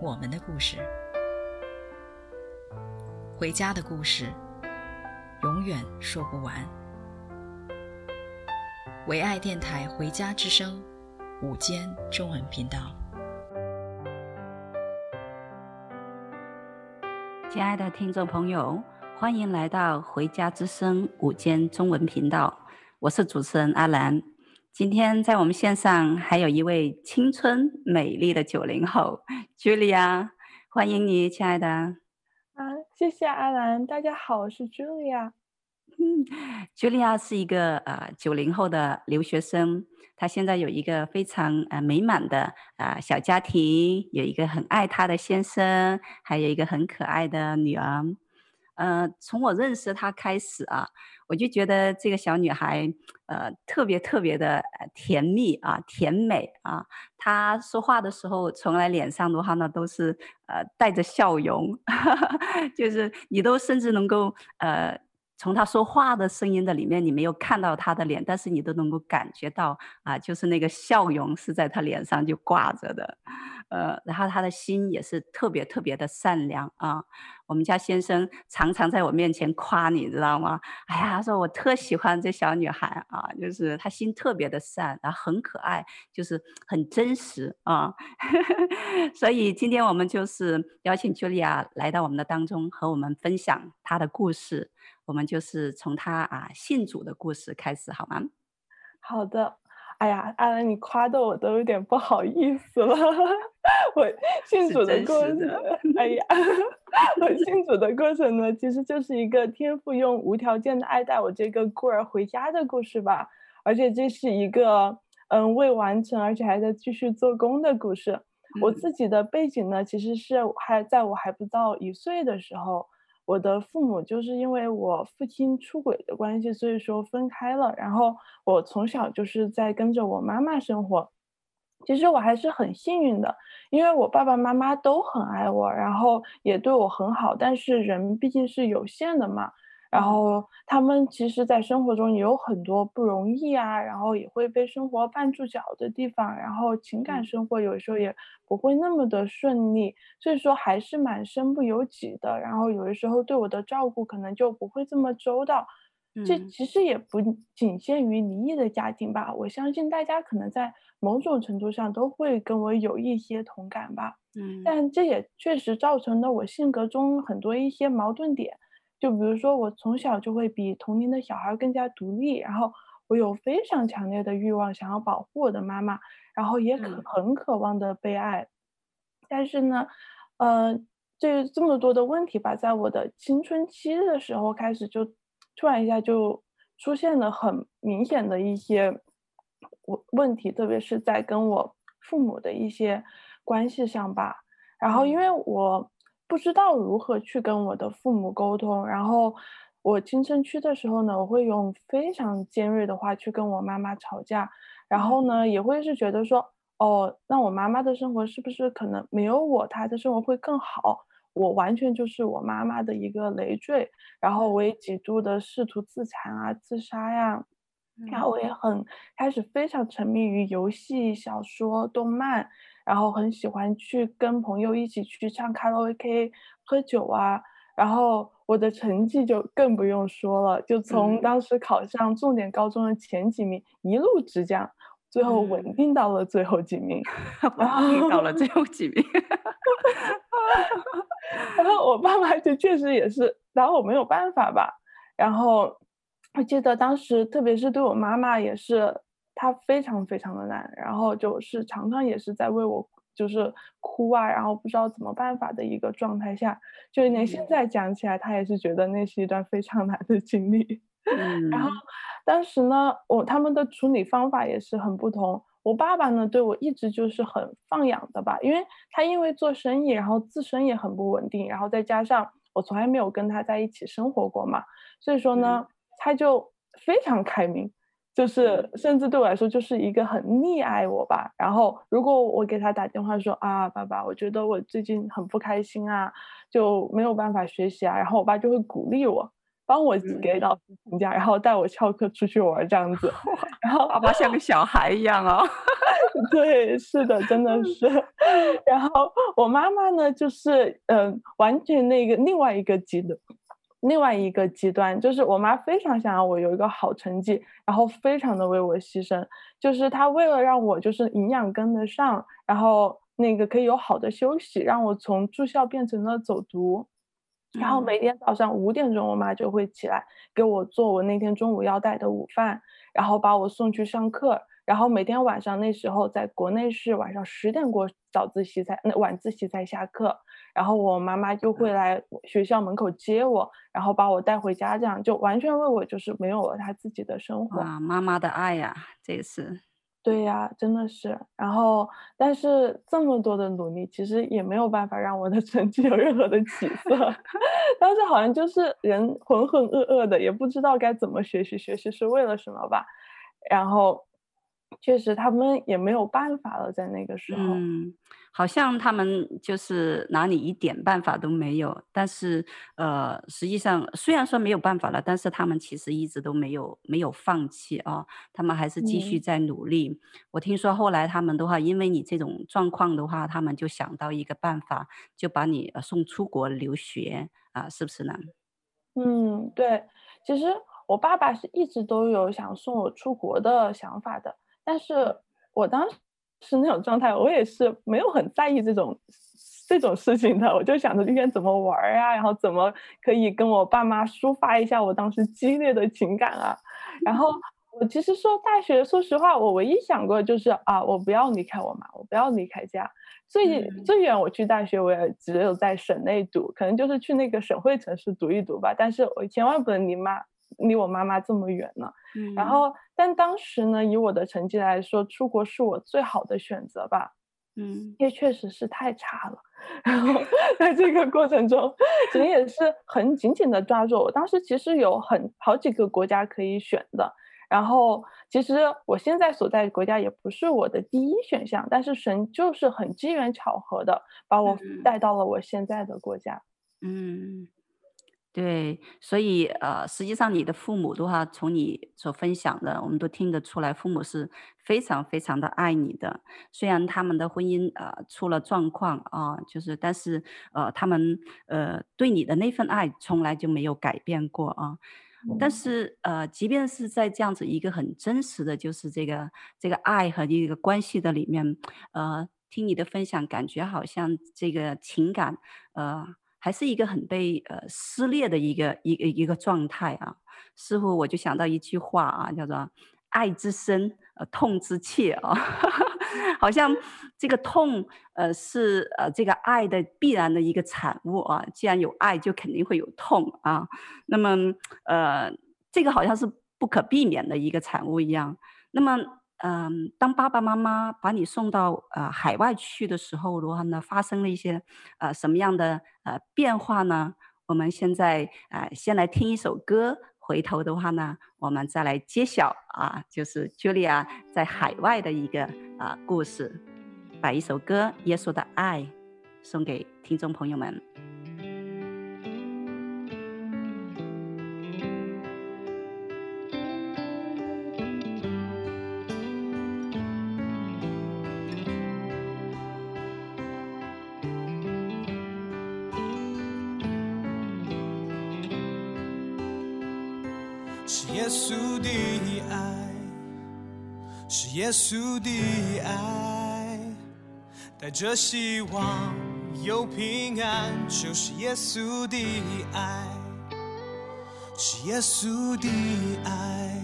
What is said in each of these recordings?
我们的故事，回家的故事。永远说不完。唯爱电台《回家之声》午间中文频道，亲爱的听众朋友，欢迎来到《回家之声》午间中文频道。我是主持人阿兰。今天在我们线上还有一位青春美丽的九零后，Julia，欢迎你，亲爱的。啊谢谢阿兰，大家好，我是 Julia。嗯，Julia 是一个呃九零后的留学生，她现在有一个非常呃美满的呃小家庭，有一个很爱她的先生，还有一个很可爱的女儿。呃，从我认识她开始啊，我就觉得这个小女孩呃特别特别的甜蜜啊，甜美啊。她说话的时候，从来脸上的话呢都是呃带着笑容，就是你都甚至能够呃从她说话的声音的里面，你没有看到她的脸，但是你都能够感觉到啊，就是那个笑容是在她脸上就挂着的。呃，然后他的心也是特别特别的善良啊。我们家先生常常在我面前夸你，知道吗？哎呀，他说我特喜欢这小女孩啊，就是她心特别的善，然后很可爱，就是很真实啊。所以今天我们就是邀请 Julia 来到我们的当中，和我们分享她的故事。我们就是从她啊信主的故事开始，好吗？好的。哎呀，阿兰，你夸的我都有点不好意思了。我信主的过程，哎呀，我信主的过程呢，其实就是一个天父用无条件的爱带我这个孤儿回家的故事吧。而且这是一个嗯未完成，而且还在继续做工的故事。我自己的背景呢，其实是还在我还不到一岁的时候。我的父母就是因为我父亲出轨的关系，所以说分开了。然后我从小就是在跟着我妈妈生活。其实我还是很幸运的，因为我爸爸妈妈都很爱我，然后也对我很好。但是人毕竟是有限的嘛。然后他们其实，在生活中也有很多不容易啊，然后也会被生活绊住脚的地方，然后情感生活有时候也不会那么的顺利，所以说还是蛮身不由己的。然后有的时候对我的照顾可能就不会这么周到。这其实也不仅限于离异的家庭吧，我相信大家可能在某种程度上都会跟我有一些同感吧。嗯，但这也确实造成了我性格中很多一些矛盾点。就比如说，我从小就会比同龄的小孩更加独立，然后我有非常强烈的欲望想要保护我的妈妈，然后也可很渴望的被爱。嗯。但是呢，呃，这这么多的问题吧，在我的青春期的时候开始就突然一下就出现了很明显的一些问问题，特别是在跟我父母的一些关系上吧。然后因为我。不知道如何去跟我的父母沟通，然后我青春期的时候呢，我会用非常尖锐的话去跟我妈妈吵架，然后呢，也会是觉得说，哦，那我妈妈的生活是不是可能没有我，她的生活会更好？我完全就是我妈妈的一个累赘，然后我也几度的试图自残啊、自杀呀，然后我也很开始非常沉迷于游戏、小说、动漫。然后很喜欢去跟朋友一起去唱卡拉 OK、喝酒啊，然后我的成绩就更不用说了，就从当时考上重点高中的前几名，嗯、一路直降，最后稳定到了最后几名，稳定到了最后几名。然后我爸妈就确实也是拿我没有办法吧。然后我记得当时，特别是对我妈妈也是。他非常非常的难，然后就是常常也是在为我就是哭啊，然后不知道怎么办法的一个状态下，就连现在讲起来，他也是觉得那是一段非常 难的经历。嗯，然后当时呢，我他们的处理方法也是很不同。我爸爸呢，对我一直就是很放养的吧，因为他因为做生意，然后自身也很不稳定，然后再加上我从来没有跟他在一起生活过嘛，所以说呢，他就非常开明，就是甚至对我来说就是一个很溺爱我吧。然后如果我给他打电话说啊，爸爸，我觉得我最近很不开心啊，就没有办法学习啊，然后我爸就会鼓励我。帮我给老师请假，然后带我翘课出去玩这样子，然后爸爸像个小孩一样哦。对，是的，真的是。然后我妈妈呢，就是嗯、呃，完全那个另外一个极端，另外一个极端，就是我妈非常想要我有一个好成绩，然后非常的为我牺牲，就是她为了让我就是营养跟得上，然后那个可以有好的休息，让我从住校变成了走读。然后每天早上五点钟，我妈就会起来给我做我那天中午要带的午饭，然后把我送去上课。然后每天晚上那时候在国内是晚上十点过早自习才那晚自习才下课，然后我妈妈就会来学校门口接我，然后把我带回家，这样就完全为我就是没有了她自己的生活。哇，妈妈的爱呀，这次。对呀，真的是。然后，但是这么多的努力，其实也没有办法让我的 成绩有任何的起色。当时好像就是人浑浑噩噩的，也不知道该怎么学习，学习是为了什么吧。然后。确实，他们也没有办法了，在那个时候，嗯，好像他们就是拿你一点办法都没有。但是，呃，实际上虽然说没有办法了，但是他们其实一直都没有没有放弃啊，他们还是继续在努力。嗯。我听说后来他们的话，因为你这种状况的话，他们就想到一个办法，就把你送出国留学啊，是不是呢？嗯，对，其实我爸爸是一直都有想送我出国的想法的。但是我当时那种状态，我也是没有很在意这种这种事情的。我就想着今天怎么玩呀，然后怎么可以跟我爸妈抒发一下我当时激烈的情感啊。然后我其实说大学，说实话，我唯一想过就是啊，我不要离开我妈，我不要离开家。最最远我去大学，我也只有在省内读，可能就是去那个省会城市读一读吧。但是我千万不能离妈。离我妈妈这么远呢，嗯，然后但当时呢，以我的成绩来说，出国是我最好的选择吧，嗯，因为确实是太差了。然后在这个过程中，其实也是很紧紧的抓住我。当时其实有很好几个国家可以选的，然后其实我现在所在的国家也不是我的第一选项，但是神就是很机缘巧合的把我带到了我现在的国家，嗯。嗯对，所以呃，实际上你的父母的话，从你所分享的，我们都听得出来，父母是非常非常的爱你的。虽然他们的婚姻呃出了状况啊，就是，但是呃，他们呃对你的那份爱从来就没有改变过啊。但是呃，即便是在这样子一个很真实的就是这个这个爱和一个关系的里面，呃，听你的分享，感觉好像这个情感呃。还是一个很被呃撕裂的一个一个一个状态啊，似乎我就想到一句话啊，叫做“爱之深，呃，痛之切”啊，好像这个痛呃是呃这个爱的必然的一个产物啊。既然有爱，就肯定会有痛啊。那么呃，这个好像是不可避免的一个产物一样。那么。嗯，当爸爸妈妈把你送到呃海外去的时候的话呢，发生了一些呃什么样的呃变化呢？我们现在呃先来听一首歌，回头的话呢，我们再来揭晓啊，就是 Julia 在海外的一个啊、呃、故事，把一首歌《耶稣的爱》送给听众朋友们。耶稣的爱带着希望，有平安，就是耶稣的爱，是耶稣的爱，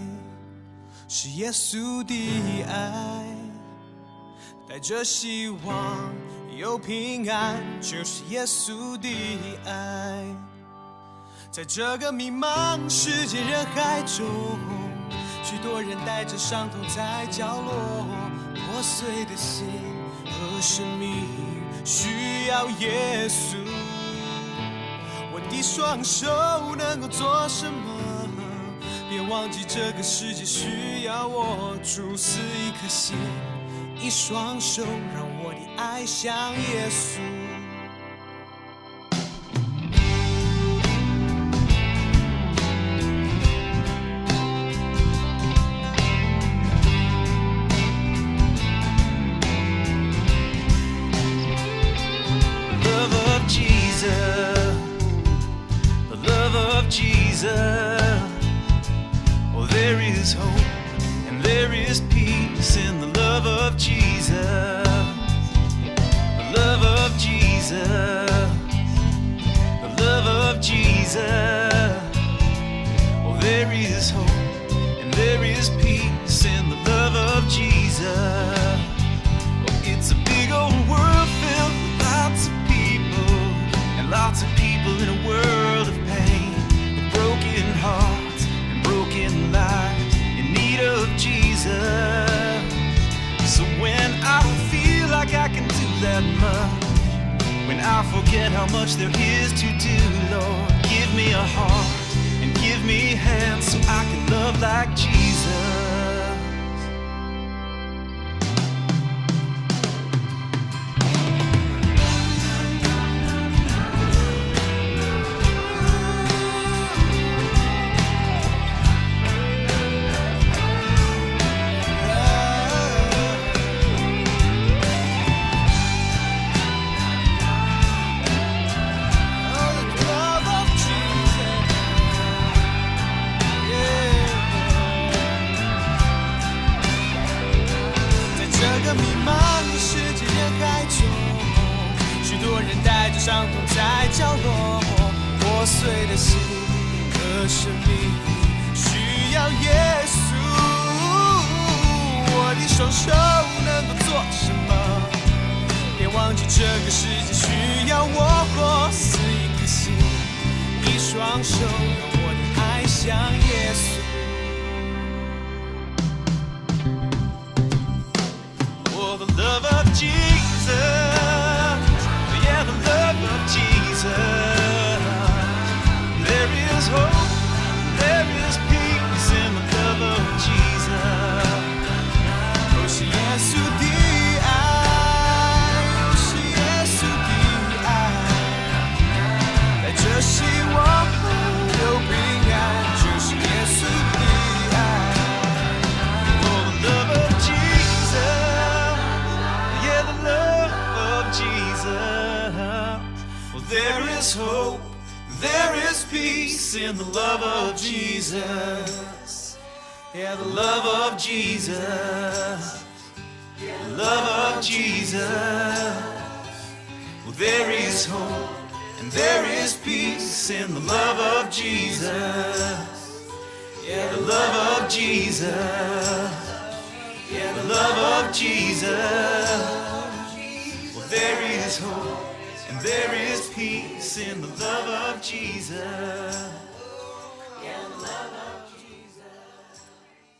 是耶稣的爱，带着希望，有平安，就是耶稣的爱，在这个迷茫世界人海中。许多人带着伤痛在角落，破碎的心和生命需要耶稣。我的双手能够做什么？别忘记这个世界需要我。主赐一颗心，一双手，让我的爱像耶稣。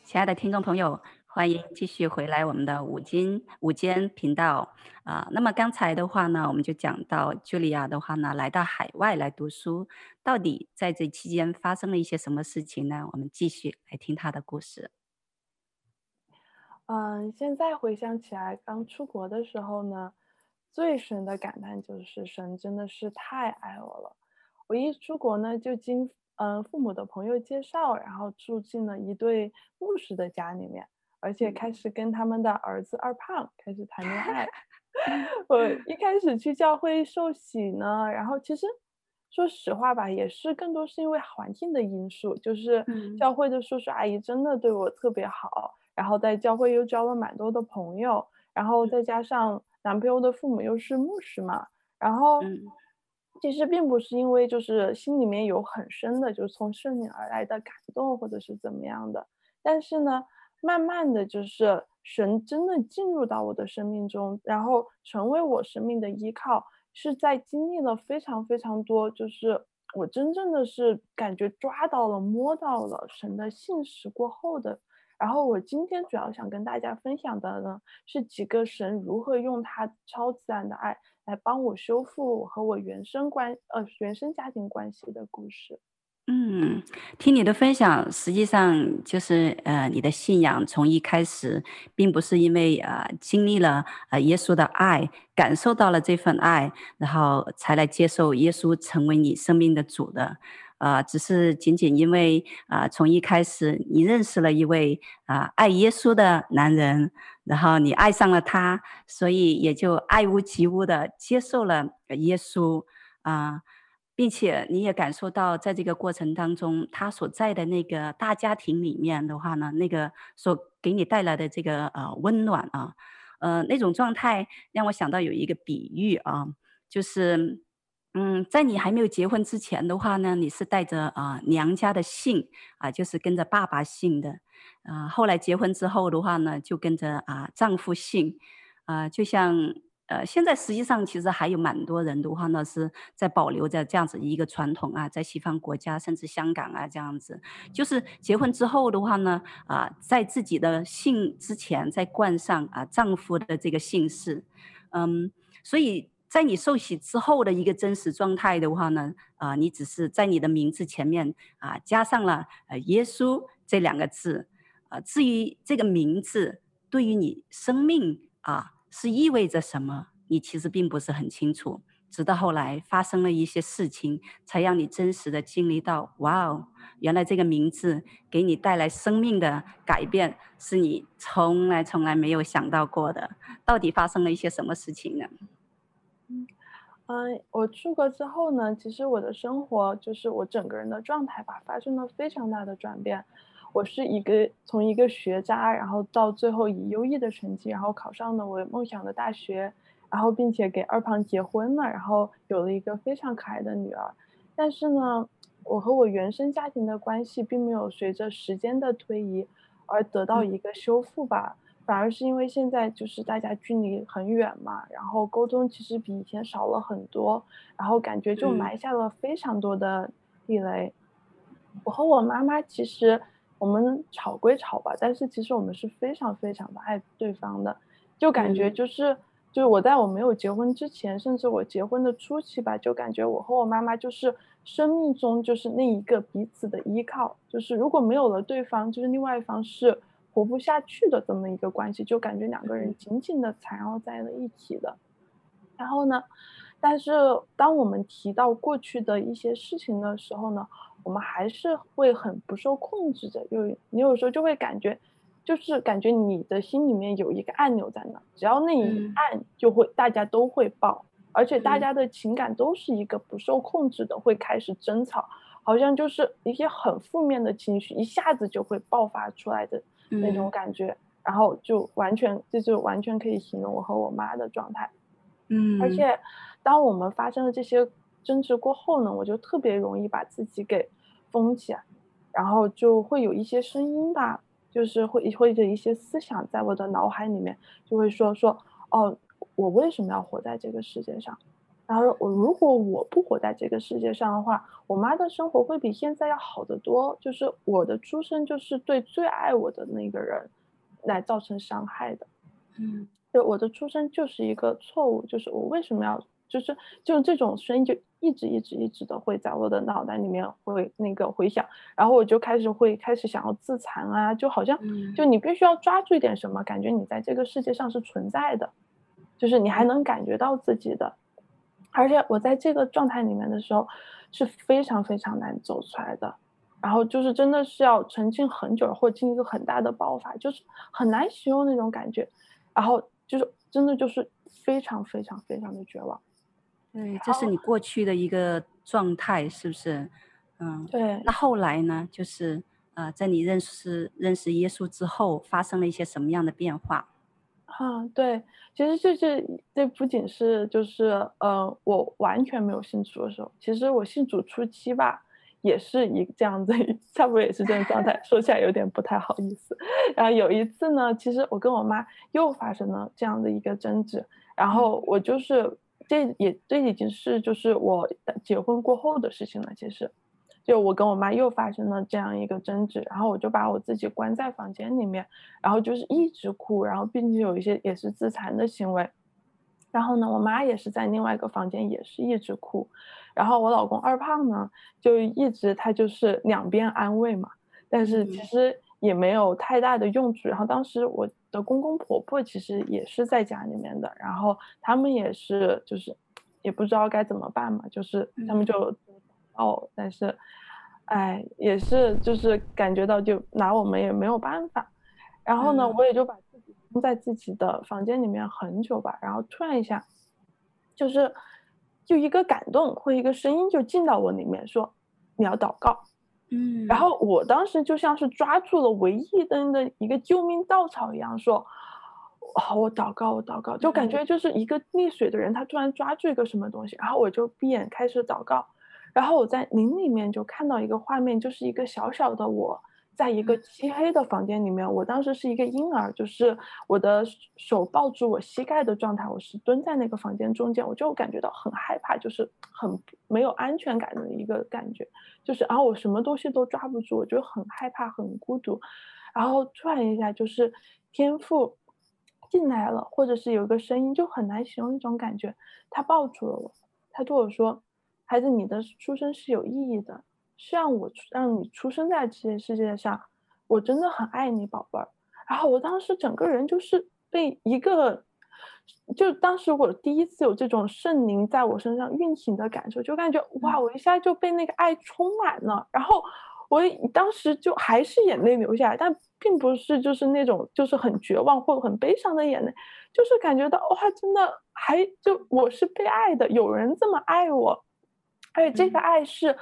亲爱的听众朋友，欢迎继续回来我们的午间午间频道 啊。那么刚才的话呢，我们就讲到茱莉亚的话呢，来到海外来读书，到底在这期间发生了一些什么事情呢？我们继续来听她的故事。嗯，现在回想起来，刚出国的时候呢，最深的感叹就是神真的是太爱我了。我一出国呢，就经嗯父母的朋友介绍，然后住进了一对牧师的家里面，而且开始跟他们的儿子二胖开始谈恋爱。我一开始去教会受洗呢，然后其实说实话吧，也是更多是因为环境的因素，就是教会的叔叔阿姨真的对我特别好。然后在教会又交了蛮多的朋友，然后再加上男朋友的父母又是牧师嘛，然后其实并不是因为就是心里面有很深的就是从圣灵而来的感动或者是怎么样的，但是呢，慢慢的就是神真的进入到我的生命中，然后成为我生命的依靠，是在经历了非常非常多，就是我真正的是感觉抓到了摸到了神的信实过后的。然后我今天主要想跟大家分享的呢，是几个神如何用他超自然的爱来帮我修复我和我原生关呃原生家庭关系的故事。嗯，听你的分享，实际上就是呃，你的信仰从一开始，并不是因为呃经历了呃耶稣的爱，感受到了这份爱，然后才来接受耶稣成为你生命的主的，呃，只是仅仅因为啊、从一开始你认识了一位啊、爱耶稣的男人，然后你爱上了他，所以也就爱屋及乌的接受了耶稣啊。并且你也感受到，在这个过程当中，他所在的那个大家庭里面的话呢，那个所给你带来的这个呃温暖啊，呃那种状态让我想到有一个比喻啊，就是嗯，在你还没有结婚之前的话呢，你是带着啊、娘家的姓啊，就是跟着爸爸姓的，啊、后来结婚之后的话呢，就跟着啊、丈夫姓，啊、就像。呃，现在实际上其实还有蛮多人的话呢，是在保留着这样子一个传统啊，在西方国家甚至香港啊这样子，就是结婚之后的话呢，啊，在自己的姓之前再冠上啊丈夫的这个姓氏，嗯，所以在你受洗之后的一个真实状态的话呢，啊，你只是在你的名字前面啊加上了呃耶稣这两个字，啊，至于这个名字对于你生命啊。是意味着什么？你其实并不是很清楚，直到后来发生了一些事情，才让你真实的经历到：哇哦，原来这个名字给你带来生命的改变，是你从来从来没有想到过的。到底发生了一些什么事情呢？嗯，我出国之后呢，其实我的生活就是我整个人的状态吧，发生了非常大的转变。我是一个从一个学渣，然后到最后以优异的成绩，然后考上了我梦想的大学，然后并且给二胖结婚了，然后有了一个非常可爱的女儿。但是呢，我和我原生家庭的关系并没有随着时间的推移而得到一个修复吧，反而是因为现在就是大家距离很远嘛，然后沟通其实比以前少了很多，然后感觉就埋下了非常多的地雷。我和我妈妈其实。我们吵归吵吧，但是其实我们是非常非常的爱对方的，就感觉就是、嗯、就是我在我没有结婚之前，甚至我结婚的初期吧，就感觉我和我妈妈就是生命中就是那一个彼此的依靠，就是如果没有了对方，就是另外一方是活不下去的这么一个关系，就感觉两个人紧紧的缠绕在了一起的。然后呢，但是当我们提到过去的一些事情的时候呢，我们还是会很不受控制的，有你有时候就会感觉，就是感觉你的心里面有一个按钮在那，只要那一按，就会、嗯、大家都会爆，而且大家的情感都是一个不受控制的，会开始争吵，好像就是一些很负面的情绪一下子就会爆发出来的那种感觉，嗯、然后就完全这就完全可以形容我和我妈的状态，嗯，而且当我们发生了这些争执过后呢，我就特别容易把自己给封起来，然后就会有一些声音吧，就是会或者一些思想在我的脑海里面就会说说哦，我为什么要活在这个世界上？然后我如果我不活在这个世界上的话，我妈的生活会比现在要好得多。就是我的出生就是对最爱我的那个人来造成伤害的，嗯，就我的出生就是一个错误，就是我为什么要？就是就这种声音就一直一直一直的会在我的脑袋里面会那个回响，然后我就开始会开始想要自残啊，就好像就你必须要抓住一点什么，感觉你在这个世界上是存在的，就是你还能感觉到自己的，而且我在这个状态里面的时候是非常非常难走出来的，然后就是真的是要沉浸很久或经历一个很大的爆发，就是很难形容那种感觉，然后就是真的就是非常非常非常的绝望。对，这是你过去的一个状态，是不是？嗯，对。那后来呢？就是呃，在你认识认识耶稣之后，发生了一些什么样的变化？啊，对，其实这是这不仅是就是呃，我完全没有信主的时候，其实我信主初期吧，也是一这样子，差不多也是这种状态。说起来有点不太好意思。然后有一次呢，其实我跟我妈又发生了这样的一个争执，然后我就是。这也这已经是就是我结婚过后的事情了。其实，就我跟我妈又发生了这样一个争执，然后我就把我自己关在房间里面，然后就是一直哭，然后并且有一些也是自残的行为。然后呢，我妈也是在另外一个房间，也是一直哭。然后我老公二胖呢，就一直他就是两边安慰嘛，但是其实也没有太大的用处。然后当时我的公公婆婆其实也是在家里面的，然后他们也是就是也不知道该怎么办嘛，就是他们就。哦，但是，哎，也是，就是感觉到就拿我们也没有办法，然后呢，嗯、我也就把自己封在自己的房间里面很久吧，然后突然一下，就是，就一个感动或一个声音就进到我里面说，你要祷告，嗯，然后我当时就像是抓住了唯一的的一个救命稻草一样说，好，我祷告，我祷告，就感觉就是一个溺水的人，他突然抓住一个什么东西，然后我就闭眼开始祷告。然后我在林里面就看到一个画面，就是一个小小的我，在一个漆黑的房间里面。我当时是一个婴儿，就是我的手抱住我膝盖的状态，我是蹲在那个房间中间，我就感觉到很害怕，就是很没有安全感的一个感觉，就是啊我什么东西都抓不住，我就很害怕，很孤独。然后突然一下，就是天赋进来了，或者是有一个声音，就很难形容那种感觉。他抱住了我，他对我说。孩子，你的出生是有意义的，是让我让你出生在这些世界上，我真的很爱你，宝贝儿。然后我当时整个人就是被一个，就当时我第一次有这种圣灵在我身上运行的感受，就感觉哇，我一下就被那个爱充满了。然后我当时就还是眼泪流下来，但并不是就是那种就是很绝望或者很悲伤的眼泪，就是感觉到哇，真的还就我是被爱的，有人这么爱我。而且这个爱是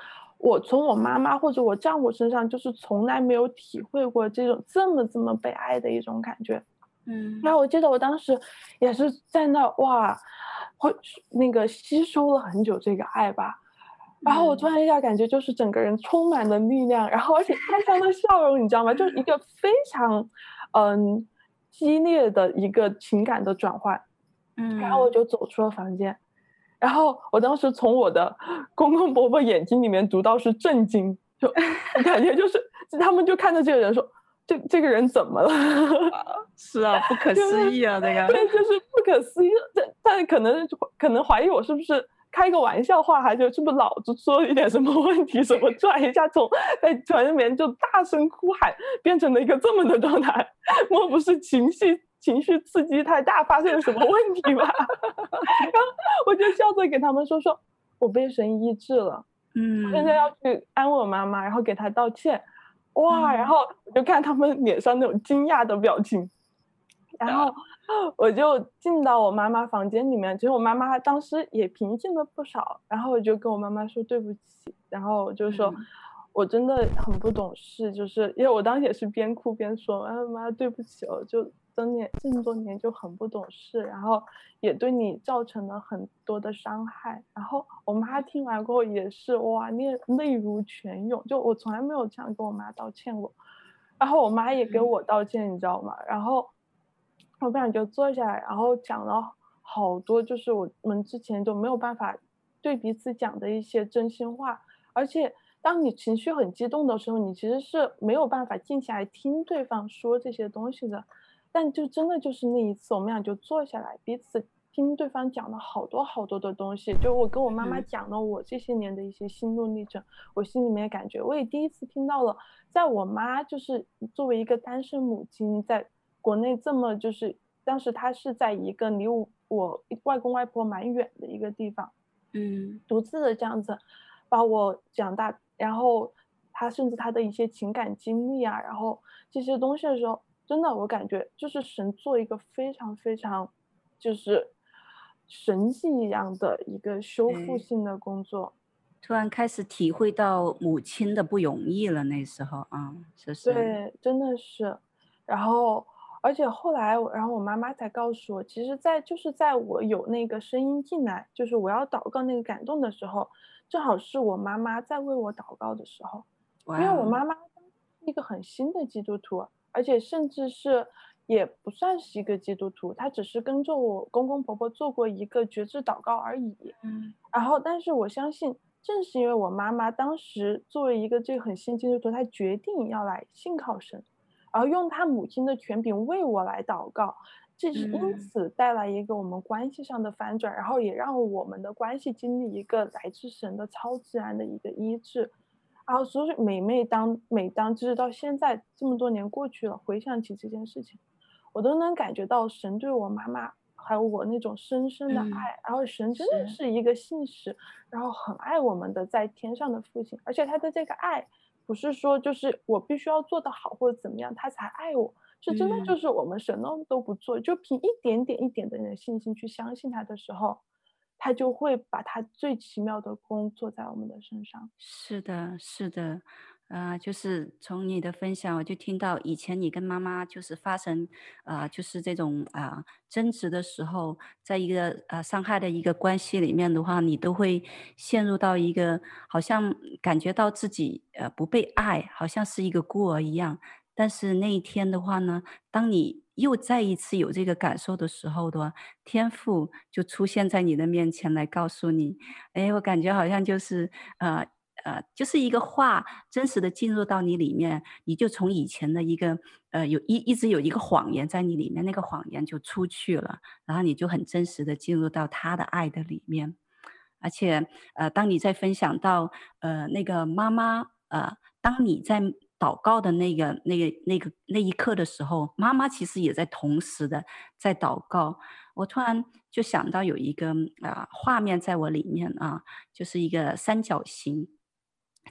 我从我妈妈或者我丈夫身上，就是从来没有体会过这种这么这么被爱的一种感觉。嗯，然后我记得我当时也是在那哇，会那个吸收了很久这个爱吧。然后我突然一下感觉就是整个人充满了力量，然后而且看上了笑容，你知道吗？就是一个非常嗯激烈的一个情感的转换。嗯，然后我就走出了房间。然后我当时从我的公公婆婆眼睛里面读到是震惊，就 感觉就是他们就看着这个人说，这这个人怎么了？是啊，不可思 议啊，这个对，就是不可思议。但但可能可能怀疑我是不是开个玩笑话，还是是不是脑子出了一点什么问题？什么突然一下从在船里面就大声哭喊，变成了一个这么的状态？莫不是情绪？情绪刺激太大，发生了什么问题吧？然后我就笑着给他们说：“说我被神医治了，嗯，现在要去安慰我妈妈，然后给她道歉。”哇！然后我就看他们脸上那种惊讶的表情，然后我就进到我妈妈房间里面，其实我妈妈当时也平静了不少。然后我就跟我妈妈说对不起，然后我就说。嗯我真的很不懂事，就是因为我当时也是边哭边说：“妈妈，对不起哦，就这年这么多年就很不懂事，然后也对你造成了很多的伤害。”然后我妈听完过后也是哇，泪泪如泉涌，就我从来没有这样跟我妈道歉过。然后我妈也给我道歉，嗯、你知道吗？然后我们俩就坐下来，然后讲了好多，就是我们之前都没有办法对彼此讲的一些真心话，而且。当你情绪很激动的时候，你其实是没有办法静下来听对方说这些东西的。但就真的就是那一次，我们俩就坐下来，彼此听对方讲了好多好多的东西。就我跟我妈妈讲了我这些年的一些心路历程，嗯、我心里面感觉我也第一次听到了，在我妈就是作为一个单身母亲，在国内这么就是当时她是在一个离我我外公外婆蛮远的一个地方，嗯，独自的这样子把我长大。然后她甚至她的一些情感经历啊，然后这些东西的时候，真的我感觉就是神做一个非常非常，就是神迹一样的一个修复性的工作。突然开始体会到母亲的不容易了，那时候啊，就是对，真的是。然后而且后来，然后我妈妈才告诉我，其实，在就是在我有那个声音进来，就是我要祷告那个感动的时候。正好是我妈妈在为我祷告的时候因为我妈妈是一个很新的基督徒，而且甚至是也不算是一个基督徒，他只是跟着我公公婆婆做过一个觉知祷告而已。嗯，然后但是我相信正是因为我妈妈当时作为一个这个很信基督徒，她决定要来信靠神，然后用她母亲的权柄为我来祷告，这是因此带来一个我们关系上的反转，嗯、然后也让我们的关系经历一个来自神的超自然的一个医治。然后所以每每当每当就是到现在这么多年过去了，回想起这件事情，我都能感觉到神对我妈妈。还有我那种深深的爱，嗯、然后神真的是一个信使，然后很爱我们的在天上的父亲，而且他的这个爱不是说就是我必须要做得好或者怎么样他才爱我，是真的就是我们什么都不做，嗯、就凭一点点一点点的信心去相信他的时候，他就会把他最奇妙的工作在我们的身上。是的，是的。啊、呃，就是从你的分享，我就听到以前你跟妈妈就是发生，啊、呃，就是这种啊、呃、争执的时候，在一个、呃、伤害的一个关系里面的话，你都会陷入到一个好像感觉到自己呃不被爱，好像是一个孤儿一样。但是那一天的话呢，当你又再一次有这个感受的时候的话，天赋就出现在你的面前来告诉你，哎，我感觉好像就是呃。呃，就是一个话真实的进入到你里面，你就从以前的一个呃有一一直有一个谎言在你里面，那个谎言就出去了，然后你就很真实的进入到他的爱的里面，而且呃，当你在分享到呃那个妈妈呃，当你在祷告的那个那个那个那一刻的时候，妈妈其实也在同时的在祷告，我突然就想到有一个啊、画面在我里面啊，就是一个三角形。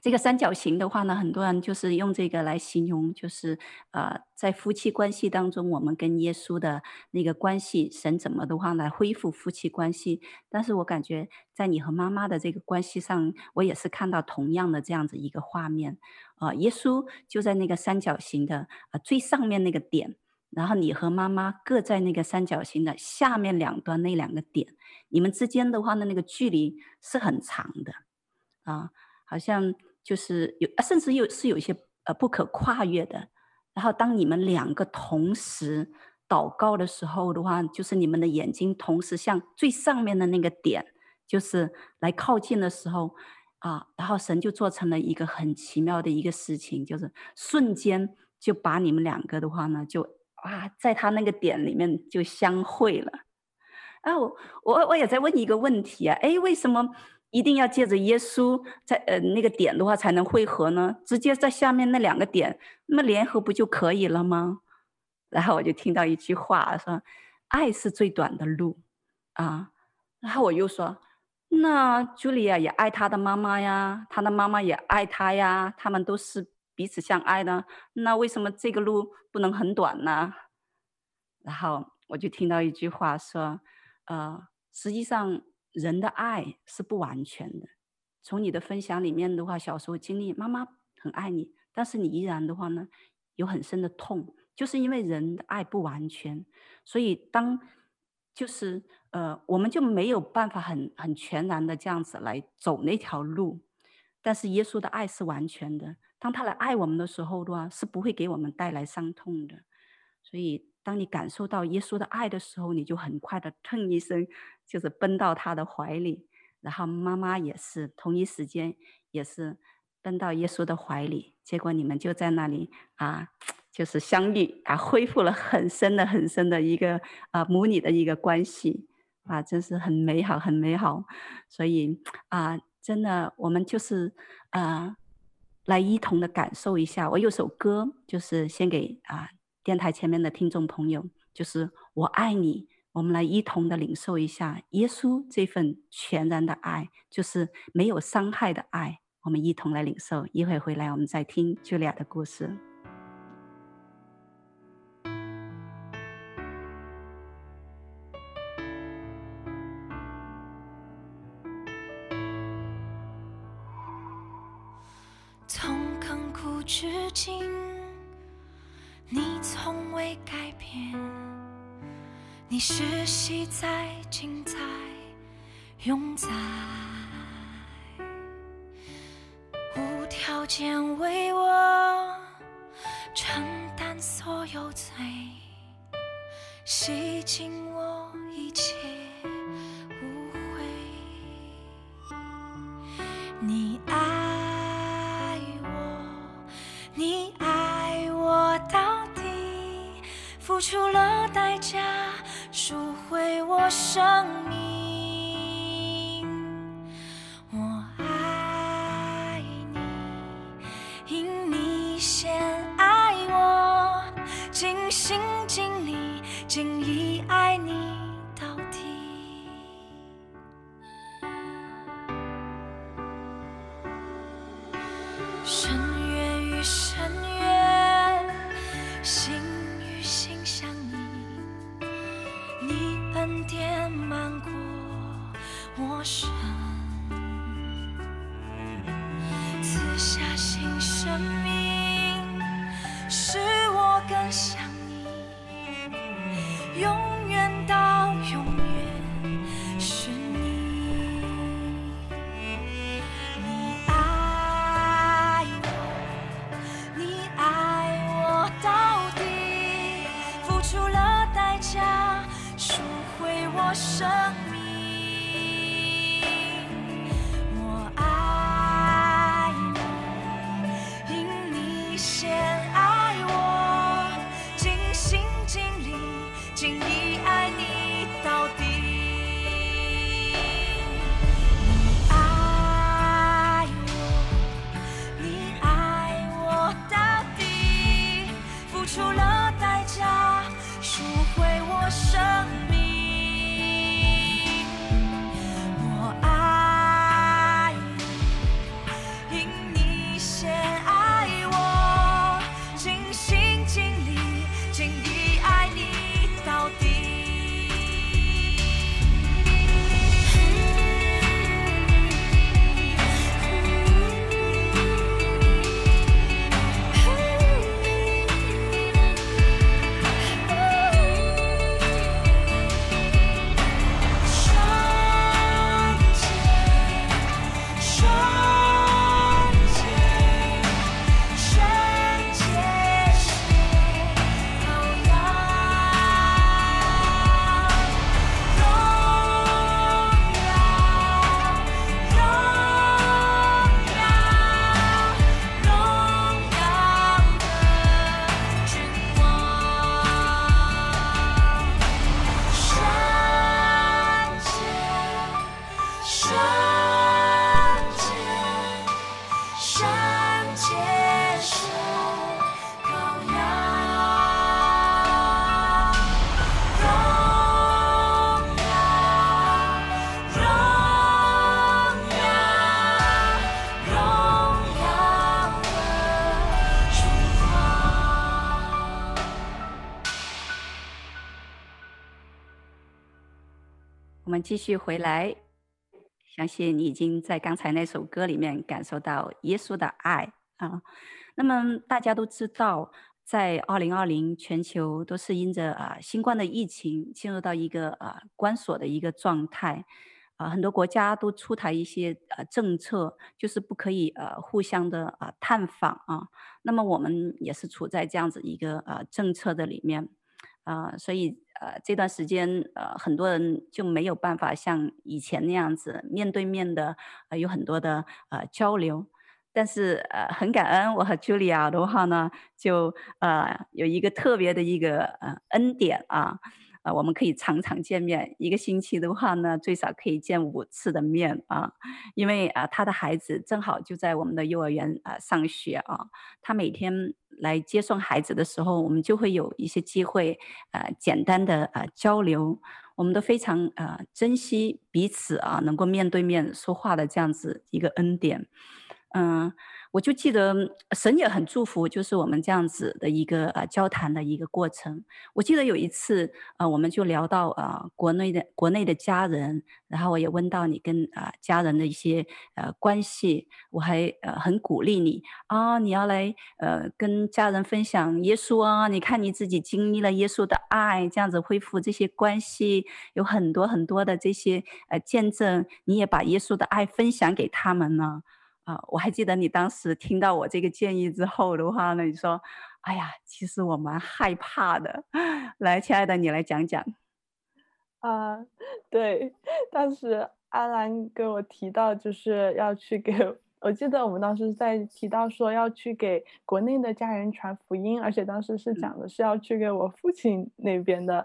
这个三角形的话呢，很多人就是用这个来形容，就是呃，在夫妻关系当中，我们跟耶稣的那个关系，神怎么的话来恢复夫妻关系？但是我感觉在你和妈妈的这个关系上，我也是看到同样的这样子一个画面，呃，耶稣就在那个三角形的呃最上面那个点，然后你和妈妈各在那个三角形的下面两端那两个点，你们之间的话呢，那个距离是很长的，啊、好像就是有，甚至又是有一些呃不可跨越的。然后当你们两个同时祷告的时候的话，就是你们的眼睛同时向最上面的那个点，就是来靠近的时候啊，然后神就做成了一个很奇妙的一个事情，就是瞬间就把你们两个的话呢，就啊，在他那个点里面就相会了。啊，我我我也在问一个问题啊，哎，为什么？一定要借着耶稣在呃那个点的话才能汇合呢？直接在下面那两个点，那么联合不就可以了吗？然后我就听到一句话说：“爱是最短的路。”啊，然后我又说：“那茱莉亚也爱她的妈妈呀，她的妈妈也爱她呀，他们都是彼此相爱的。那为什么这个路不能很短呢？”然后我就听到一句话说：“呃，实际上。”人的爱是不完全的。从你的分享里面的话，小时候经历妈妈很爱你，但是你依然的话呢，有很深的痛，就是因为人的爱不完全，所以当就是呃，我们就没有办法很很全然的这样子来走那条路。但是耶稣的爱是完全的，当他来爱我们的时候的话，是不会给我们带来伤痛的。所以当你感受到耶稣的爱的时候，你就很快的腾一声。就是奔到他的怀里，然后妈妈也是同一时间也是奔到耶稣的怀里，结果你们就在那里啊，就是相遇啊，恢复了很深的很深的一个啊母女的一个关系啊，真是很美好很美好。所以啊，真的我们就是啊，来一同的感受一下。我有首歌，就是献给啊电台前面的听众朋友，就是我爱你。我们来一同的领受一下耶稣这份全然的爱，就是没有伤害的爱。我们一同来领受，一会回来我们再听茱莉亚的故事。从亘古至今，你从未改变。你是惜在、今在、永在，无条件为我承担所有罪，洗净我出了代价，赎回我生命。我爱你，因你先爱我，尽心尽力尽意爱你是我们继续回来，相信你已经在刚才那首歌里面感受到耶稣的爱啊。那么大家都知道，在二零二零全球都是因着啊新冠的疫情进入到一个啊关锁的一个状态啊，很多国家都出台一些呃政策，就是不可以呃互相的啊探访啊。那么我们也是处在这样子一个呃政策的里面。啊、所以呃这段时间呃很多人就没有办法像以前那样子面对面的呃有很多的呃交流，但是呃很感恩我和 Julia 的话呢，就呃有一个特别的一个呃恩典啊。啊，我们可以常常见面，一个星期的话呢，最少可以见五次的面啊。因为啊，他的孩子正好就在我们的幼儿园啊上学啊，他每天来接送孩子的时候，我们就会有一些机会呃，简单的呃交流。我们都非常呃珍惜彼此啊能够面对面说话的这样子一个恩典，嗯。我就记得神也很祝福，就是我们这样子的一个呃交谈的一个过程。我记得有一次，呃，我们就聊到呃国内的国内的家人，然后我也问到你跟啊、家人的一些呃关系，我还呃很鼓励你啊，你要来呃跟家人分享耶稣啊，你看你自己经历了耶稣的爱，这样子恢复这些关系，有很多很多的这些呃见证，你也把耶稣的爱分享给他们呢。我还记得你当时听到我这个建议之后的话呢，你说：“哎呀，其实我蛮害怕的。”来，亲爱的，你来讲讲。啊，对，当时阿兰跟我提到，就是要去给，我记得我们当时在提到说要去给国内的家人传福音，而且当时是讲的是要去给我父亲那边的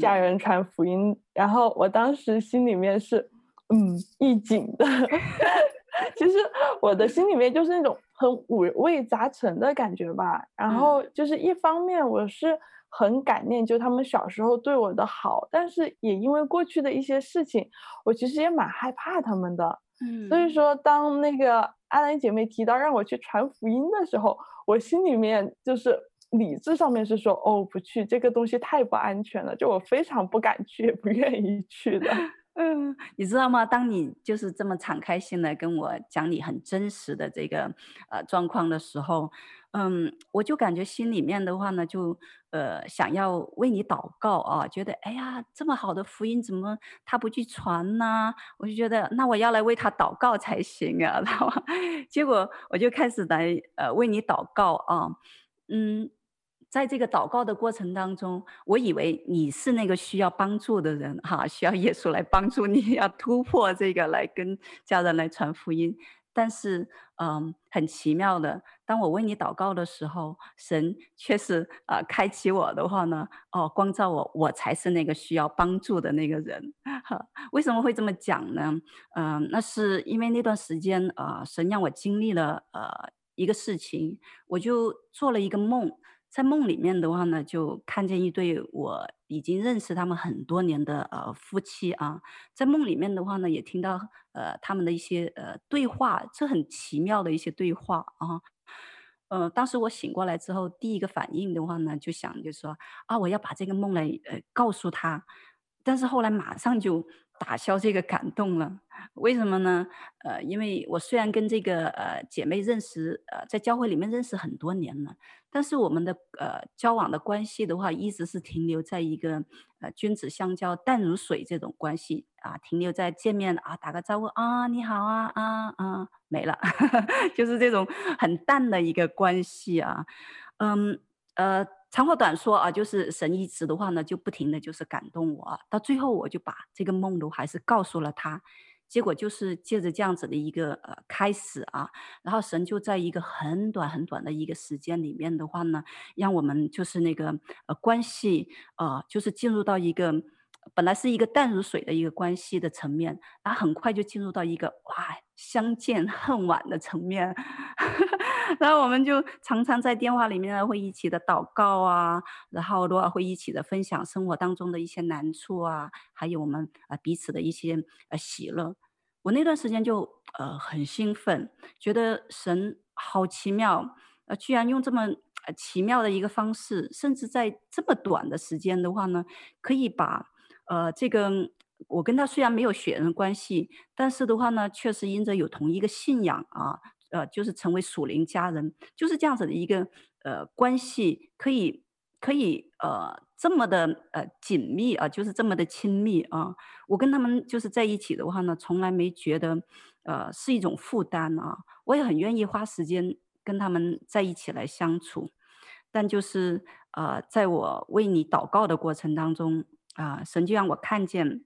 家人传福音，嗯、然后我当时心里面是嗯一紧的，其实我的心里面就是那种很五味杂陈的感觉吧，然后就是一方面我是。很感念，就他们小时候对我的好，但是也因为过去的一些事情，我其实也蛮害怕他们的。嗯，所以说当那个阿兰姐妹提到让我去传福音的时候，我心里面就是理智上面是说，哦，不去，这个东西太不安全了，就我非常不敢去，也不愿意去的。嗯，你知道吗？当你就是这么敞开心来跟我讲你很真实的这个呃状况的时候，嗯，我就感觉心里面的话呢，就呃想要为你祷告啊，觉得哎呀，这么好的福音怎么他不去传呢？我就觉得那我要来为他祷告才行啊，知道吗？结果我就开始来呃为你祷告啊，嗯。在这个祷告的过程当中，我以为你是那个需要帮助的人，哈，需要耶稣来帮助你，要突破这个来跟家人来传福音。但是，嗯，很奇妙的，当我为你祷告的时候，神却是啊、呃，开启我的话呢，哦，光照我，我才是那个需要帮助的那个人。哈，为什么会这么讲呢？嗯，那是因为那段时间啊、神让我经历了呃一个事情，我就做了一个梦。在梦里面的话呢，就看见一对我已经认识他们很多年的呃夫妻啊，在梦里面的话呢，也听到呃他们的一些呃对话，这很奇妙的一些对话啊。呃，当时我醒过来之后，第一个反应的话呢，就想就说啊，我要把这个梦来呃告诉他，但是后来马上就打消这个感动了。为什么呢？呃，因为我虽然跟这个呃姐妹认识，呃，在教会里面认识很多年了，但是我们的呃交往的关系的话，一直是停留在一个呃君子相交淡如水这种关系啊，停留在见面啊打个招呼啊你好啊啊啊没了，就是这种很淡的一个关系啊，嗯呃。长话短说啊，就是神一直的话呢，就不停的就是感动我，到最后我就把这个梦都还是告诉了他，结果就是借着这样子的一个呃开始啊，然后神就在一个很短很短的一个时间里面的话呢，让我们就是那个呃关系呃就是进入到一个本来是一个淡如水的一个关系的层面，然后很快就进入到一个哇。相见恨晚的层面，然后我们就常常在电话里面呢会一起的祷告啊，然后的话会一起的分享生活当中的一些难处啊，还有我们呃彼此的一些呃喜乐。我那段时间就呃很兴奋，觉得神好奇妙，呃居然用这么奇妙的一个方式，甚至在这么短的时间的话呢，可以把呃这个。我跟他虽然没有血缘关系，但是的话呢，确实因着有同一个信仰啊，呃，就是成为属灵家人，就是这样子的一个呃关系，可以可以呃这么的呃紧密啊，就是这么的亲密啊。我跟他们就是在一起的话呢，从来没觉得呃是一种负担啊，我也很愿意花时间跟他们在一起来相处，但就是呃，在我为你祷告的过程当中啊，神就让我看见。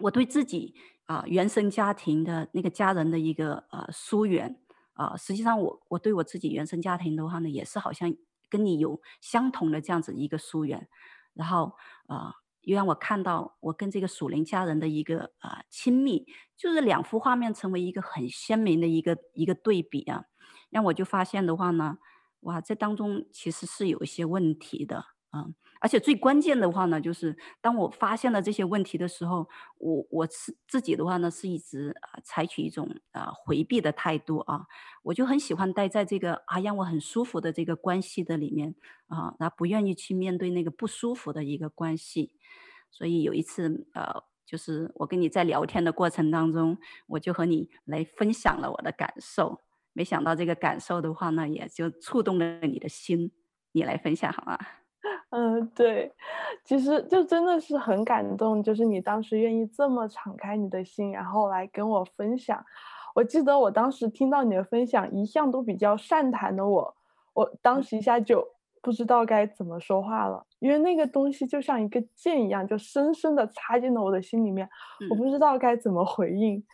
我对自己啊、原生家庭的那个家人的一个呃疏远啊、实际上我我对我自己原生家庭的话呢，也是好像跟你有相同的这样子一个疏远，然后啊、又让我看到我跟这个属灵家人的一个啊、亲密，就是两幅画面成为一个很鲜明的一个一个对比啊，让我就发现的话呢，哇，这当中其实是有一些问题的。嗯，而且最关键的话呢，就是当我发现了这些问题的时候，我我是自己的话呢，是一直啊采取一种啊回避的态度啊，我就很喜欢待在这个啊让我很舒服的这个关系的里面啊，然后不愿意去面对那个不舒服的一个关系。所以有一次呃，就是我跟你在聊天的过程当中，我就和你来分享了我的感受，没想到这个感受的话呢，也就触动了你的心，你来分享好吗？嗯，对，其实就真的是很感动，就是你当时愿意这么敞开你的心，然后来跟我分享。我记得我当时听到你的分享，一向都比较善谈的我，我当时一下就不知道该怎么说话了，因为那个东西就像一个剑一样，就深深的插进了我的心里面，嗯、我不知道该怎么回应。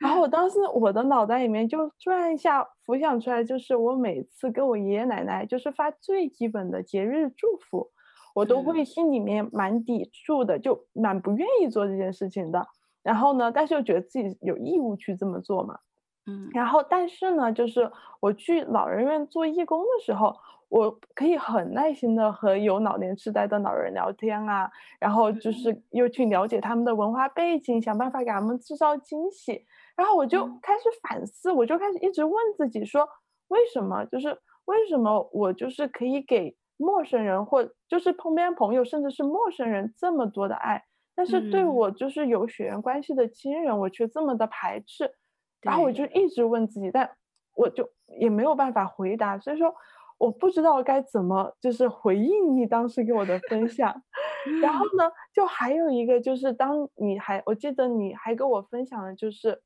然后我当时我的脑袋里面就突然一下浮想出来，就是我每次跟我爷爷奶奶就是发最基本的节日祝福，我都会心里面蛮抵触的，就蛮不愿意做这件事情的。然后呢，但是又觉得自己有义务去这么做嘛。嗯，然后但是呢，就是我去老人院做义工的时候，我可以很耐心的和有老年痴呆的老人聊天啊，然后就是又去了解他们的文化背景，想办法给他们制造惊喜。然后我就开始反思，我就开始一直问自己说，为什么？就是为什么我就是可以给陌生人或就是旁边朋友，甚至是陌生人这么多的爱，但是对我就是有血缘关系的亲人，我却这么的排斥。然后我就一直问自己，但我就也没有办法回答，所以说我不知道该怎么就是回应你当时给我的分享。然后呢，就还有一个就是当你还我记得你还给我分享的就是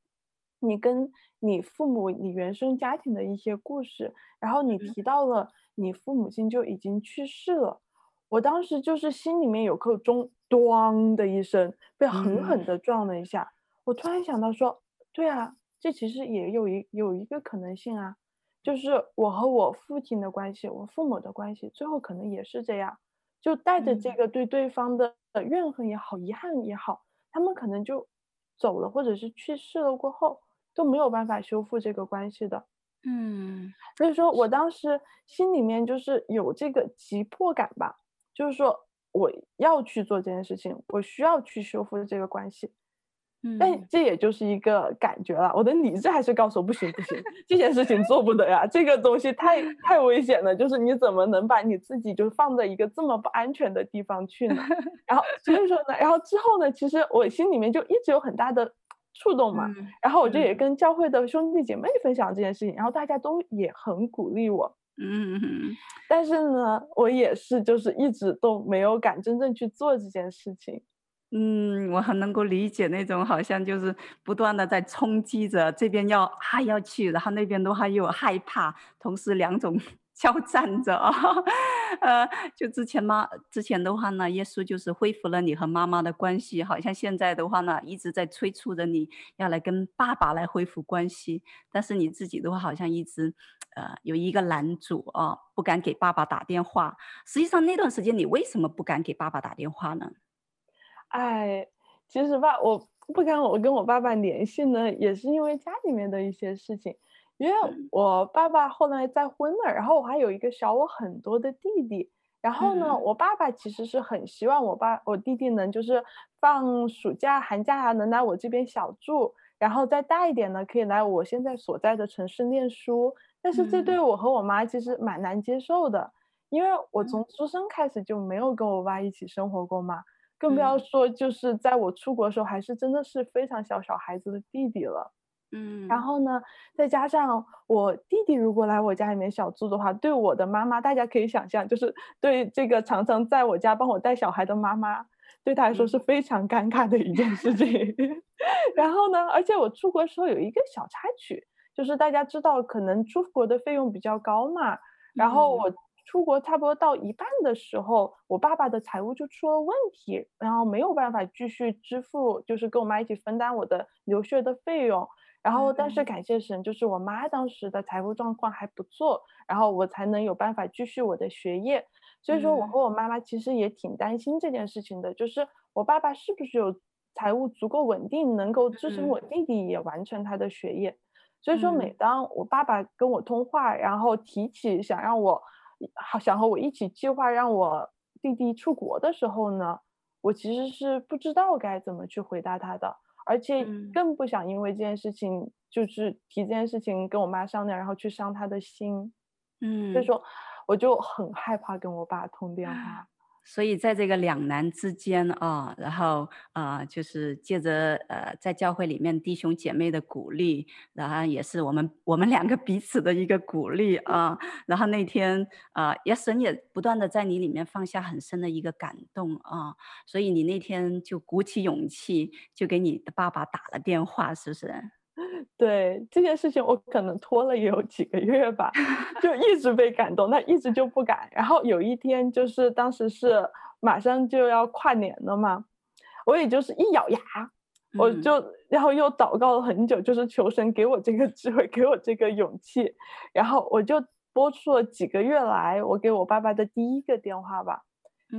你跟你父母你原生家庭的一些故事，然后你提到了你父母亲就已经去世了，我当时就是心里面有颗钟，咣的一声被狠狠的撞了一下，我突然想到说，对啊。这其实也有一有一个可能性啊，就是我和我父亲的关系，我父母的关系，最后可能也是这样，就带着这个对对方的怨恨也好，遗憾也好，他们可能就走了，或者是去世了过后都没有办法修复这个关系的。嗯，所以说我当时心里面就是有这个急迫感吧，就是说我要去做这件事情，我需要去修复这个关系。但这也就是一个感觉了，我的理智还是告诉我不行不行，这件事情做不得呀，这个东西太 太危险了，就是你怎么能把你自己就放在一个这么不安全的地方去呢？然后所以说呢，然后之后呢，其实我心里面就一直有很大的触动嘛，然后我就也跟教会的兄弟姐妹分享这件事情，然后大家都也很鼓励我，嗯，但是呢，我也是就是一直都没有敢真正去做这件事情。嗯，我很能够理解那种好像就是不断的在冲击着，这边要还要去，然后那边的话又害怕，同时两种交战着啊。呃，就之前妈，之前的话呢，耶稣就是恢复了你和妈妈的关系，好像现在的话呢，一直在催促着你要来跟爸爸来恢复关系，但是你自己的话好像一直呃有一个拦阻啊，不敢给爸爸打电话。实际上那段时间你为什么不敢给爸爸打电话呢？哎，其实吧，我不敢我跟我爸爸联系呢，也是因为家里面的一些事情。因为我爸爸后来再婚了，然后我还有一个小我很多的弟弟。然后呢，我爸爸其实是很希望我爸我弟弟能就是放暑假寒假啊，能来我这边小住，然后再大一点呢，可以来我现在所在的城市念书。但是这对我和我妈其实蛮难接受的，因为我从出生开始就没有跟我爸一起生活过嘛。更不要说，就是在我出国的时候，还是真的是非常小小孩子的弟弟了。嗯，然后呢，再加上我弟弟如果来我家里面小住的话，对我的妈妈，大家可以想象，就是对这个常常在我家帮我带小孩的妈妈，对她来说是非常尴尬的一件事情。嗯、然后呢，而且我出国的时候有一个小插曲，就是大家知道，可能出国的费用比较高嘛，然后我。出国差不多到一半的时候，我爸爸的财务就出了问题，然后没有办法继续支付，就是跟我妈一起分担我的留学的费用。然后，但是感谢神，就是我妈当时的财务状况还不错，然后我才能有办法继续我的学业。所以说，我和我妈妈其实也挺担心这件事情的，就是我爸爸是不是有财务足够稳定，能够支撑我弟弟也完成他的学业。所以说，每当我爸爸跟我通话，然后提起想让我。好想和我一起计划让我弟弟出国的时候呢，我其实是不知道该怎么去回答他的，而且更不想因为这件事情就是提这件事情跟我妈商量，然后去伤她的心。嗯，所以说我就很害怕跟我爸通电话。所以在这个两难之间啊，然后啊、就是借着呃，在教会里面弟兄姐妹的鼓励，然后也是我们我们两个彼此的一个鼓励啊。然后那天啊，耶、呃、神也不断的在你里面放下很深的一个感动啊，所以你那天就鼓起勇气，就给你的爸爸打了电话，是不是？对这件事情，我可能拖了也有几个月吧，就一直被感动，但一直就不敢。然后有一天，就是当时是马上就要跨年了嘛，我也就是一咬牙，我就然后又祷告了很久，就是求神给我这个智慧，给我这个勇气，然后我就拨出了几个月来我给我爸爸的第一个电话吧，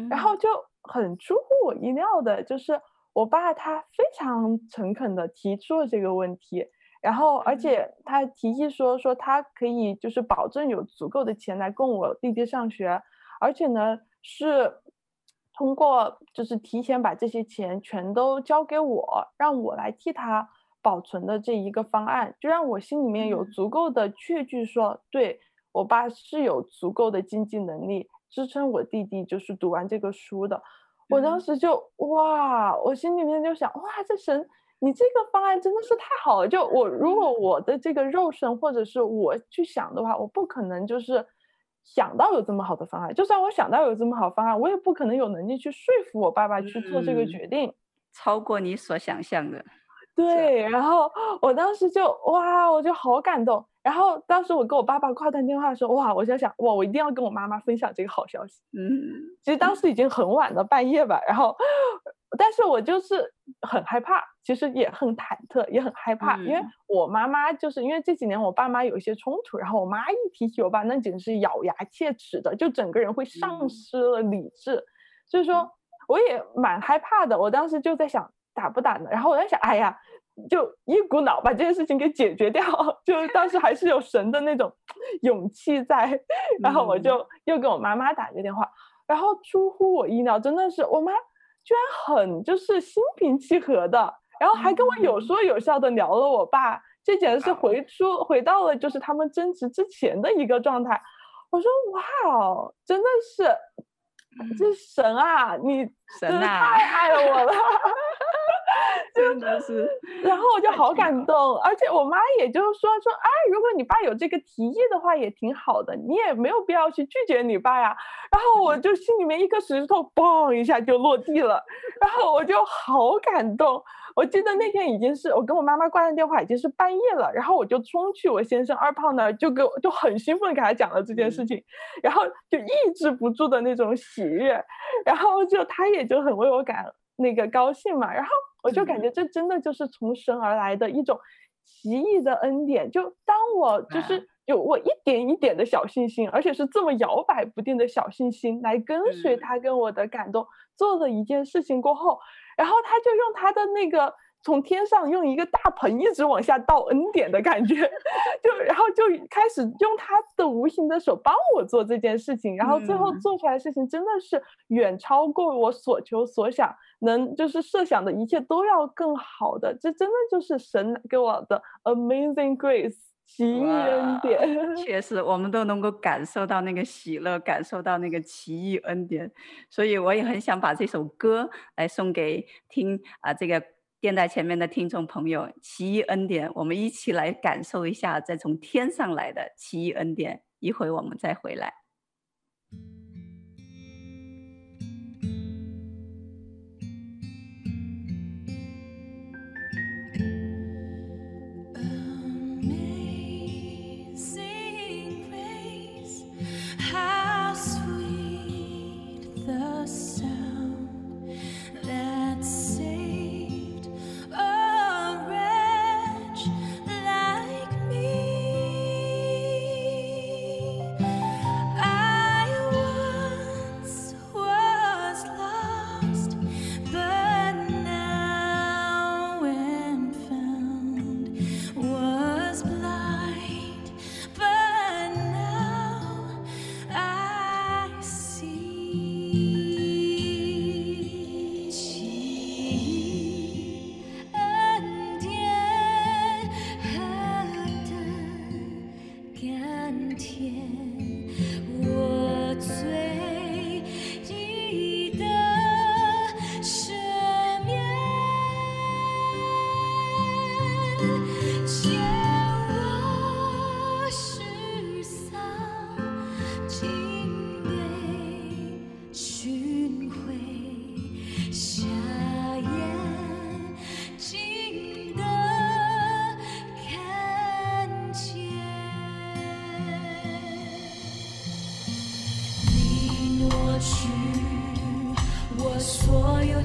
然后就很出乎我意料的，就是我爸他非常诚恳的提出了这个问题。然后，而且他提议说，说他可以就是保证有足够的钱来供我弟弟上学，而且呢是通过就是提前把这些钱全都交给我，让我来替他保存的这一个方案，就让我心里面有足够的确据说，说对我爸是有足够的经济能力支撑我弟弟就是读完这个书的。我当时就哇，我心里面就想哇，这神。你这个方案真的是太好了！就我如果我的这个肉身或者是我去想的话，我不可能就是想到有这么好的方案。就算我想到有这么好方案，我也不可能有能力去说服我爸爸去做这个决定，嗯、超过你所想象的。对，然后我当时就哇，我就好感动。然后当时我跟我爸爸挂断电话的时候，哇，我就想哇，我一定要跟我妈妈分享这个好消息。嗯，其实当时已经很晚了，半夜吧。然后。但是我就是很害怕，其实也很忐忑，也很害怕，嗯、因为我妈妈就是因为这几年我爸妈有一些冲突，然后我妈一提起我爸，那简直是咬牙切齿的，就整个人会丧失了理智，嗯、所以说我也蛮害怕的。我当时就在想打不打呢？然后我在想，哎呀，就一股脑把这件事情给解决掉，就当时还是有神的那种勇气在，然后我就又给我妈妈打一个电话，然后出乎我意料，真的是我妈。居然很就是心平气和的，然后还跟我有说有笑的聊了我爸，嗯、这简直是回出回到了就是他们争执之前的一个状态。我说哇哦，真的是，这神啊，你真的太爱了我了。真的是，然后我就好感动，而且我妈也就是说说，哎，如果你爸有这个提议的话，也挺好的，你也没有必要去拒绝你爸呀。然后我就心里面一颗石头嘣一下就落地了，然后我就好感动。我记得那天已经是我跟我妈妈挂上电话已经是半夜了，然后我就冲去我先生二胖那儿，就给我就很兴奋给他讲了这件事情，然后就抑制不住的那种喜悦，然后就他也就很为我感那个高兴嘛，然后。我就感觉这真的就是从神而来的一种奇异的恩典。就当我就是有我一点一点的小信心，而且是这么摇摆不定的小信心来跟随他跟我的感动做了一件事情过后，然后他就用他的那个。从天上用一个大盆一直往下倒恩典的感觉，就然后就开始用他的无形的手帮我做这件事情，然后最后做出来的事情真的是远超过我所求所想，能就是设想的一切都要更好的，这真的就是神给我的 amazing grace 奇异恩典。确实，我们都能够感受到那个喜乐，感受到那个奇异恩典，所以我也很想把这首歌来送给听啊这个。电台前面的听众朋友，奇异恩典，我们一起来感受一下，这从天上来的奇异恩典。一会我们再回来。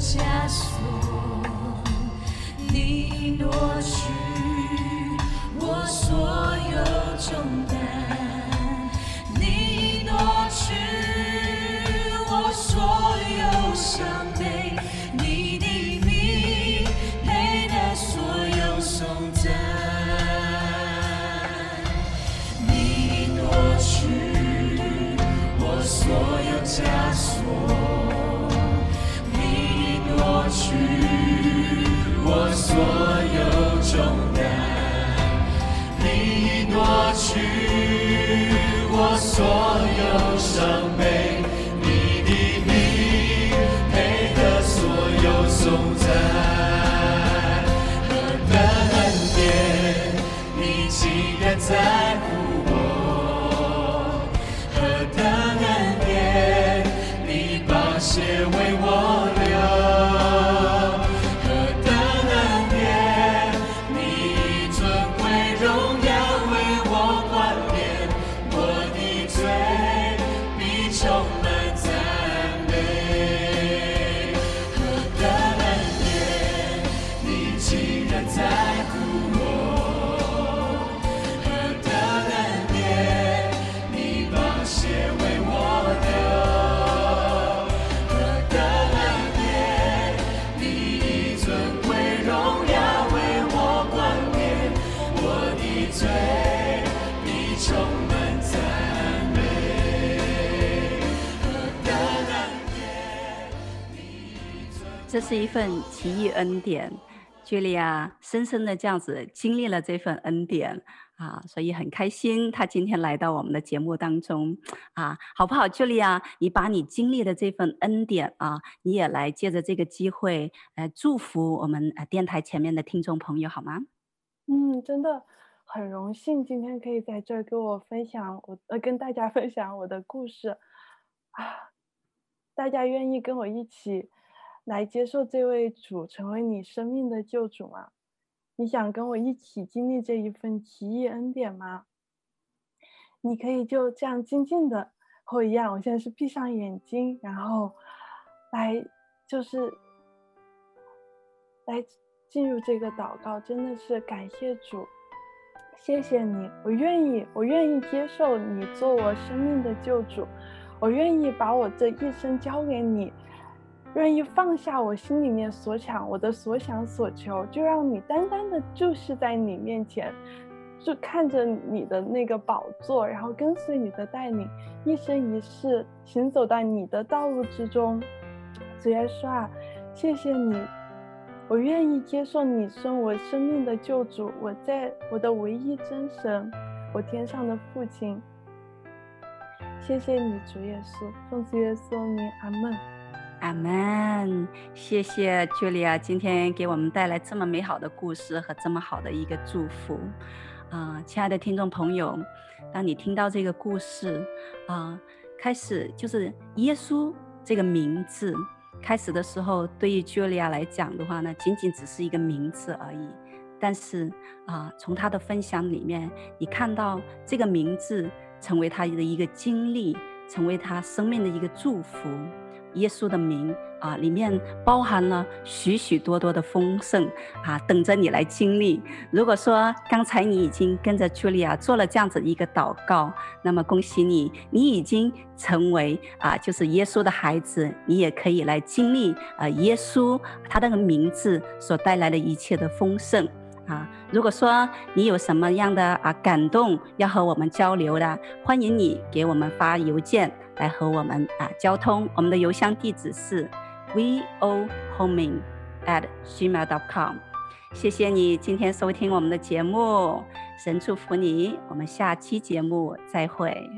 枷锁，你挪去我所有重担，我所有重担，你已夺去我所有伤悲，这是一份奇异恩典，Julia 深深的这样子经历了这份恩典啊，所以很开心她今天来到我们的节目当中啊，好不好，Julia？你把你经历的这份恩典啊，你也来借着这个机会来祝福我们呃电台前面的听众朋友，好吗？嗯，真的很荣幸今天可以在这儿跟我分享我呃跟大家分享我的故事啊，大家愿意跟我一起。来接受这位主成为你生命的救主吗？你想跟我一起经历这一份奇异恩典吗？你可以就这样静静的和我一样，我现在是闭上眼睛，然后来就是来进入这个祷告，真的是感谢主，谢谢你，我愿意，我愿意接受你做我生命的救主，我愿意把我这一生交给你。愿意放下我心里面所想，我的所想所求，就让你单单的注视在你面前，就看着你的那个宝座，然后跟随你的带领，一生一世行走在你的道路之中。主耶稣啊，谢谢你，我愿意接受你生我生命的救主，我在我的唯一真神，我天上的父亲。谢谢你，主耶稣，奉主耶稣名，阿门。阿门，谢谢 Julia 今天给我们带来这么美好的故事和这么好的一个祝福，啊、亲爱的听众朋友，当你听到这个故事，啊、开始就是耶稣这个名字，开始的时候对于 Julia 来讲的话呢，仅仅只是一个名字而已，但是啊、从他的分享里面，你看到这个名字成为他的一个经历，成为他生命的一个祝福。耶稣的名啊，里面包含了许许多多的丰盛啊，等着你来经历。如果说刚才你已经跟着 Julia 做了这样子一个祷告，那么恭喜你，你已经成为啊，就是耶稣的孩子，你也可以来经历啊，耶稣他那个名字所带来的一切的丰盛。啊，如果说你有什么样的啊感动要和我们交流的，欢迎你给我们发邮件来和我们啊交通。我们的邮箱地址是 vo homing at gmail.com。谢谢你今天收听我们的节目，神祝福你，我们下期节目再会。